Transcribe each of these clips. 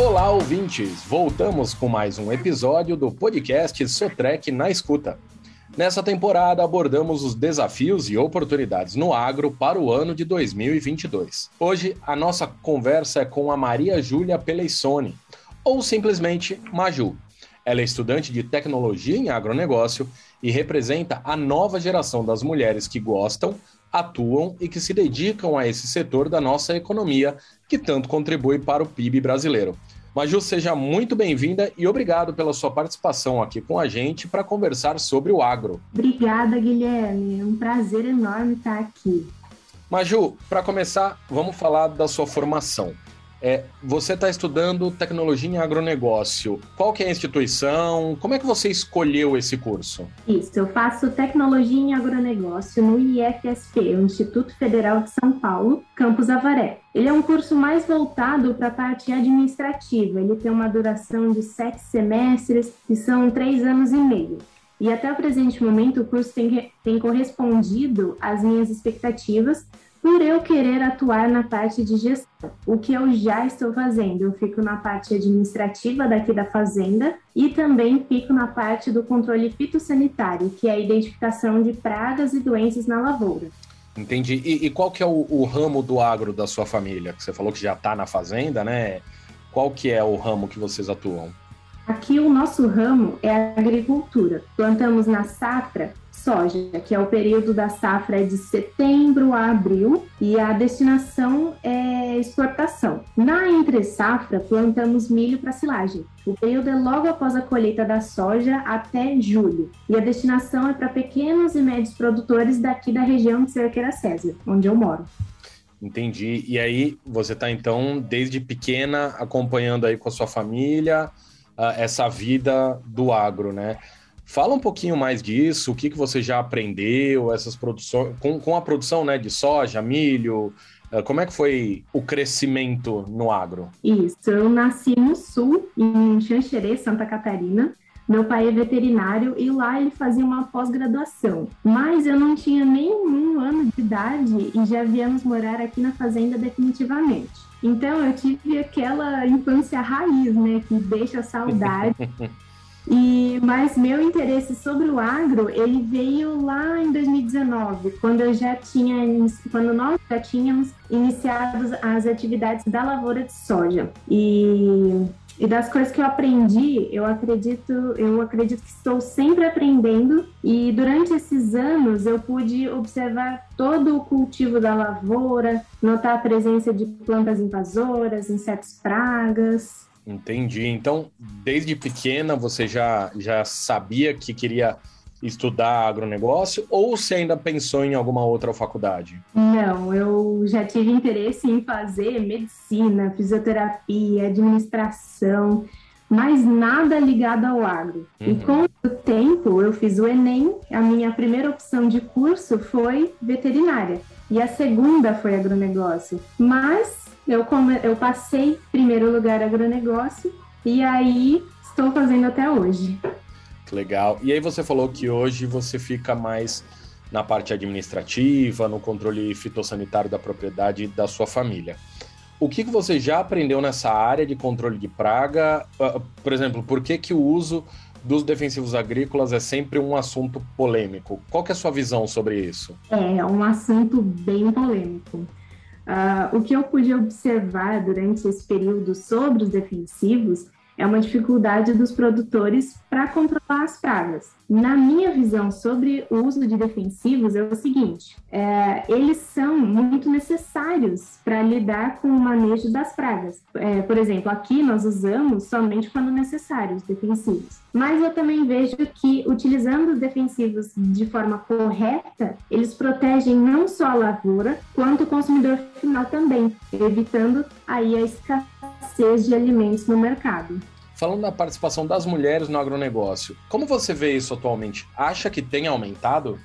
Olá, ouvintes! Voltamos com mais um episódio do podcast Sotrec na Escuta. Nessa temporada abordamos os desafios e oportunidades no agro para o ano de 2022. Hoje a nossa conversa é com a Maria Júlia Peleissone, ou simplesmente Maju. Ela é estudante de tecnologia em agronegócio e representa a nova geração das mulheres que gostam, atuam e que se dedicam a esse setor da nossa economia que tanto contribui para o PIB brasileiro. Maju, seja muito bem-vinda e obrigado pela sua participação aqui com a gente para conversar sobre o agro. Obrigada, Guilherme. É um prazer enorme estar aqui. Maju, para começar, vamos falar da sua formação. É, você está estudando tecnologia em agronegócio. Qual que é a instituição? Como é que você escolheu esse curso? Isso, eu faço tecnologia em agronegócio no IFSP, o Instituto Federal de São Paulo, campus Avaré. Ele é um curso mais voltado para a parte administrativa. Ele tem uma duração de sete semestres, e são três anos e meio. E até o presente momento, o curso tem, tem correspondido às minhas expectativas, por eu querer atuar na parte de gestão. O que eu já estou fazendo, eu fico na parte administrativa daqui da fazenda e também fico na parte do controle fitossanitário, que é a identificação de pragas e doenças na lavoura. Entendi. E, e qual que é o, o, ramo do agro da sua família? Você falou que já está na fazenda, né? Qual que é o ramo que vocês atuam? Aqui o nosso ramo é a agricultura. Plantamos na safra soja, que é o período da safra de setembro a abril e a destinação é exportação. Na entre safra, plantamos milho para silagem. O período é logo após a colheita da soja até julho. E a destinação é para pequenos e médios produtores daqui da região de Cerqueira César, onde eu moro. Entendi. E aí, você está então desde pequena acompanhando aí com a sua família uh, essa vida do agro, né? Fala um pouquinho mais disso, o que, que você já aprendeu, essas produções, com, com a produção né, de soja, milho, eh, como é que foi o crescimento no agro? Isso, eu nasci no sul, em Xanxerê, Santa Catarina. Meu pai é veterinário e lá ele fazia uma pós-graduação. Mas eu não tinha nem um ano de idade e já viemos morar aqui na fazenda definitivamente. Então eu tive aquela infância raiz, né, que deixa saudade. E mas meu interesse sobre o agro, ele veio lá em 2019, quando eu já tinha quando nós já tínhamos iniciado as atividades da lavoura de soja. E e das coisas que eu aprendi, eu acredito, eu acredito que estou sempre aprendendo e durante esses anos eu pude observar todo o cultivo da lavoura, notar a presença de plantas invasoras, insetos pragas, Entendi. Então, desde pequena você já, já sabia que queria estudar agronegócio ou você ainda pensou em alguma outra faculdade? Não, eu já tive interesse em fazer medicina, fisioterapia, administração, mas nada ligado ao agro. Uhum. E com o tempo eu fiz o Enem, a minha primeira opção de curso foi veterinária e a segunda foi agronegócio. Mas eu, eu passei primeiro lugar agronegócio e aí estou fazendo até hoje. Legal. E aí você falou que hoje você fica mais na parte administrativa, no controle fitossanitário da propriedade da sua família. O que, que você já aprendeu nessa área de controle de praga? Ah, por exemplo, por que, que o uso dos defensivos agrícolas é sempre um assunto polêmico? Qual é a sua visão sobre isso? É, um assunto bem polêmico. Uh, o que eu pude observar durante esse período sobre os defensivos é uma dificuldade dos produtores para controlar as pragas. Na minha visão sobre o uso de defensivos é o seguinte: é, eles são muito necessários para lidar com o manejo das pragas. É, por exemplo, aqui nós usamos somente quando necessário os defensivos. Mas eu também vejo que utilizando os defensivos de forma correta, eles protegem não só a lavoura, quanto o consumidor final também, evitando aí a escassez de alimentos no mercado. Falando da participação das mulheres no agronegócio, como você vê isso atualmente? Acha que tem aumentado?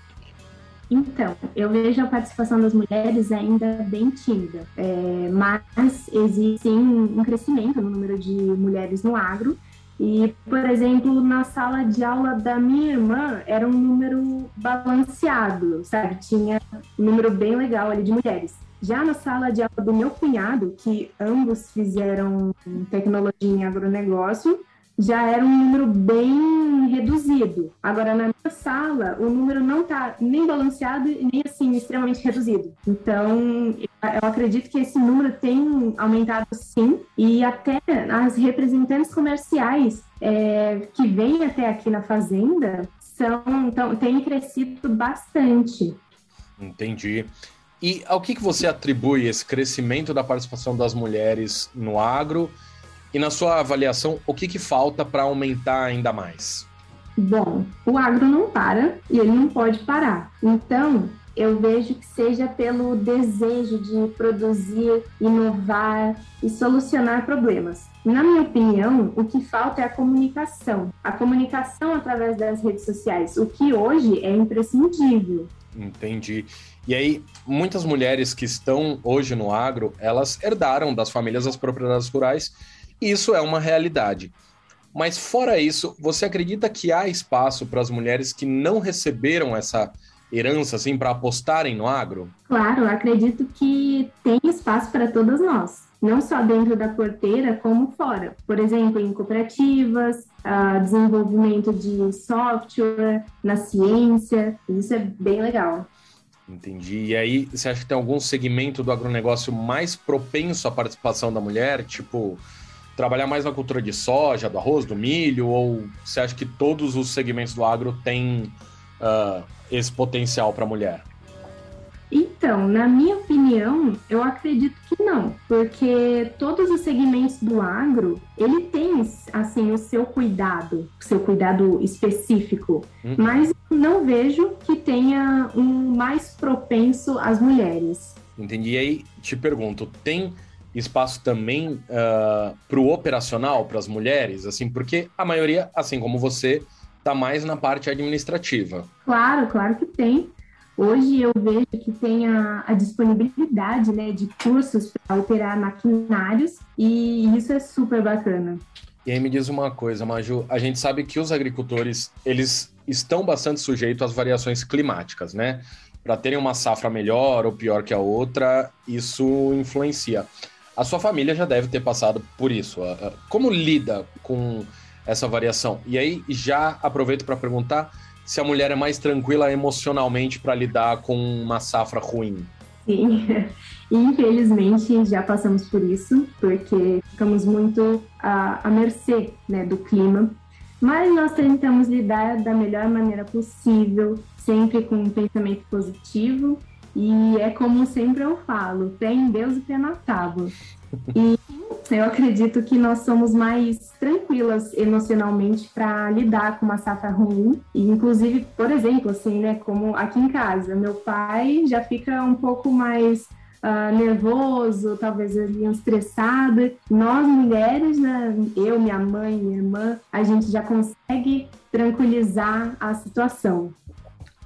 Então, eu vejo a participação das mulheres ainda bem tímida, é, mas existe um crescimento no número de mulheres no agro. E, por exemplo, na sala de aula da minha irmã era um número balanceado, sabe? Tinha um número bem legal ali de mulheres. Já na sala de aula do meu cunhado, que ambos fizeram tecnologia em agronegócio, já era um número bem reduzido. Agora, na minha sala, o número não está nem balanceado e nem assim extremamente reduzido. Então, eu acredito que esse número tem aumentado sim, e até as representantes comerciais é, que vêm até aqui na fazenda são, então, têm crescido bastante. Entendi. E ao que, que você atribui esse crescimento da participação das mulheres no agro? E na sua avaliação, o que, que falta para aumentar ainda mais? Bom, o agro não para e ele não pode parar. Então, eu vejo que seja pelo desejo de produzir, inovar e solucionar problemas. Na minha opinião, o que falta é a comunicação. A comunicação através das redes sociais, o que hoje é imprescindível. Entendi. E aí, muitas mulheres que estão hoje no agro, elas herdaram das famílias as propriedades rurais isso é uma realidade. Mas fora isso, você acredita que há espaço para as mulheres que não receberam essa herança assim para apostarem no agro? Claro, acredito que tem espaço para todas nós, não só dentro da porteira como fora. Por exemplo, em cooperativas, uh, desenvolvimento de software, na ciência, isso é bem legal. Entendi. E aí, você acha que tem algum segmento do agronegócio mais propenso à participação da mulher, tipo trabalhar mais na cultura de soja, do arroz, do milho, ou você acha que todos os segmentos do agro têm uh, esse potencial para a mulher? Então, na minha opinião, eu acredito que não, porque todos os segmentos do agro, ele tem, assim, o seu cuidado, o seu cuidado específico, uhum. mas não vejo que tenha um mais propenso às mulheres. Entendi. E aí, te pergunto, tem espaço também uh, ah, para o operacional, para as mulheres, assim, porque a maioria, assim como você, está mais na parte administrativa. Claro, claro que tem. Hoje eu vejo que tem a, a disponibilidade né, de cursos para operar maquinários e isso é super bacana. E aí me diz uma coisa, Maju, a gente sabe que os agricultores, eles estão bastante sujeitos às variações climáticas, né? Para terem uma safra melhor ou pior que a outra, isso influencia. A sua família já deve ter passado por isso. Como lida com essa variação? E aí já aproveito para perguntar se a mulher é mais tranquila emocionalmente para lidar com uma safra ruim. Sim, infelizmente já passamos por isso, porque ficamos muito à, à mercê né, do clima. Mas nós tentamos lidar da melhor maneira possível, sempre com um pensamento positivo e é como sempre eu falo, fé em Deus e pé na tábua. E eu acredito que nós somos mais tranquilas emocionalmente para lidar com uma safra ruim. E, inclusive, por exemplo, assim, né, como aqui em casa, meu pai já fica um pouco mais uh, nervoso, talvez ali estressado. Nós mulheres, né, eu, minha mãe, minha irmã, a gente já consegue tranquilizar a situação.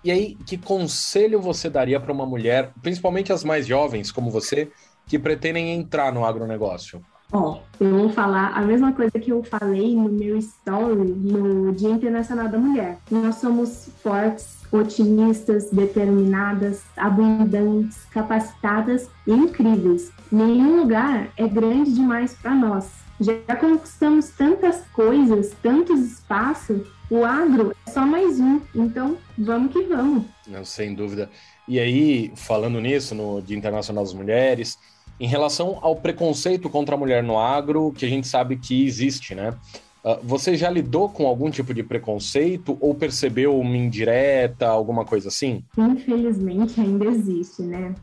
E aí, que conselho você daria para uma mulher, principalmente as mais jovens como você, que pretendem entrar no agronegócio? Ó, eu vou falar a mesma coisa que eu falei no meu story no Dia Internacional da Mulher. Nós somos fortes, otimistas, determinadas, abundantes, capacitadas e incríveis. Nenhum lugar é grande demais para nós. Já conquistamos tantas coisas, tantos espaços o agro é só mais um, então vamos que vamos. Não, sem dúvida. E aí, falando nisso, no Dia Internacional das Mulheres, em relação ao preconceito contra a mulher no agro, que a gente sabe que existe, né? Ah, você já lidou com algum tipo de preconceito ou percebeu uma indireta, alguma coisa assim? Infelizmente ainda existe, né?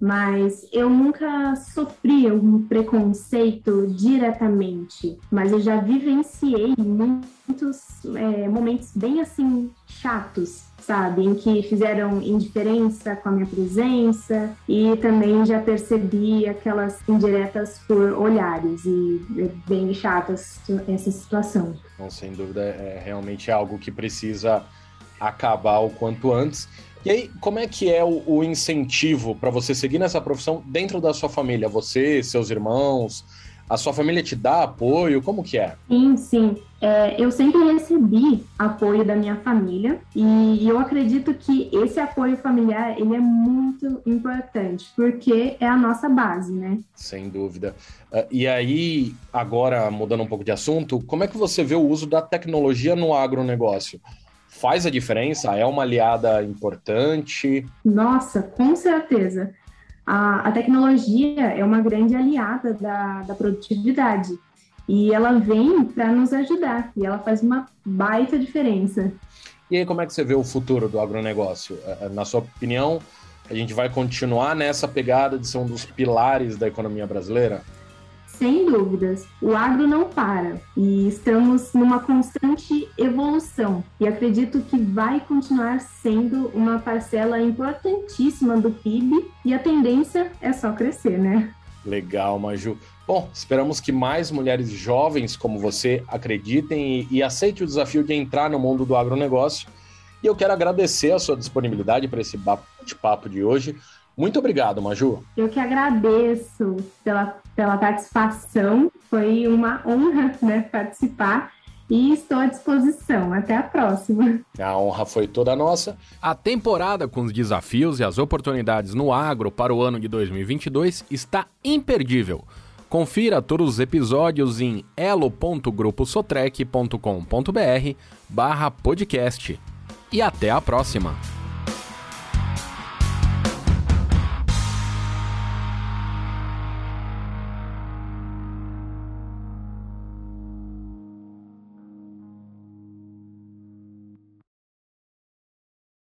Mas eu nunca sofri um preconceito diretamente, mas eu já vivenciei muitos é, momentos bem assim chatos, sabe, em que fizeram indiferença com a minha presença e também já percebi aquelas indiretas por olhares e é bem chatas essa situação. Não, sem dúvida, é realmente algo que precisa acabar o quanto antes. E aí, como é que é o, o incentivo para você seguir nessa profissão dentro da sua família? Você, seus irmãos, a sua família te dá apoio? Como que é? Sim, sim. É, eu sempre recebi apoio da minha família e eu acredito que esse apoio familiar ele é muito importante porque é a nossa base, né? Sem dúvida. Uh, e aí, agora mudando um pouco de assunto, como é que você vê o uso da tecnologia no agronegócio? Faz a diferença? É uma aliada importante? Nossa, com certeza. A, a tecnologia é uma grande aliada da, da produtividade e ela vem para nos ajudar e ela faz uma baita diferença. E aí, como é que você vê o futuro do agronegócio? É, é, na sua opinião, a gente vai continuar nessa pegada de ser um dos pilares da economia brasileira? Sem dúvidas, o agro não para e estamos numa constante evolução e acredito que vai continuar sendo uma parcela importantíssima do PIB e a tendência é só crescer, né? Legal, Maju. Bom, esperamos que mais mulheres jovens como você acreditem e, e aceitem o desafio de entrar no mundo do agronegócio. E eu quero agradecer a sua disponibilidade para esse bate-papo de hoje. Muito obrigado, Maju. Eu que agradeço pela, pela participação. Foi uma honra né, participar e estou à disposição. Até a próxima. A honra foi toda nossa. A temporada com os desafios e as oportunidades no agro para o ano de 2022 está imperdível. Confira todos os episódios em elo.gruposotrec.com.br barra podcast. E até a próxima!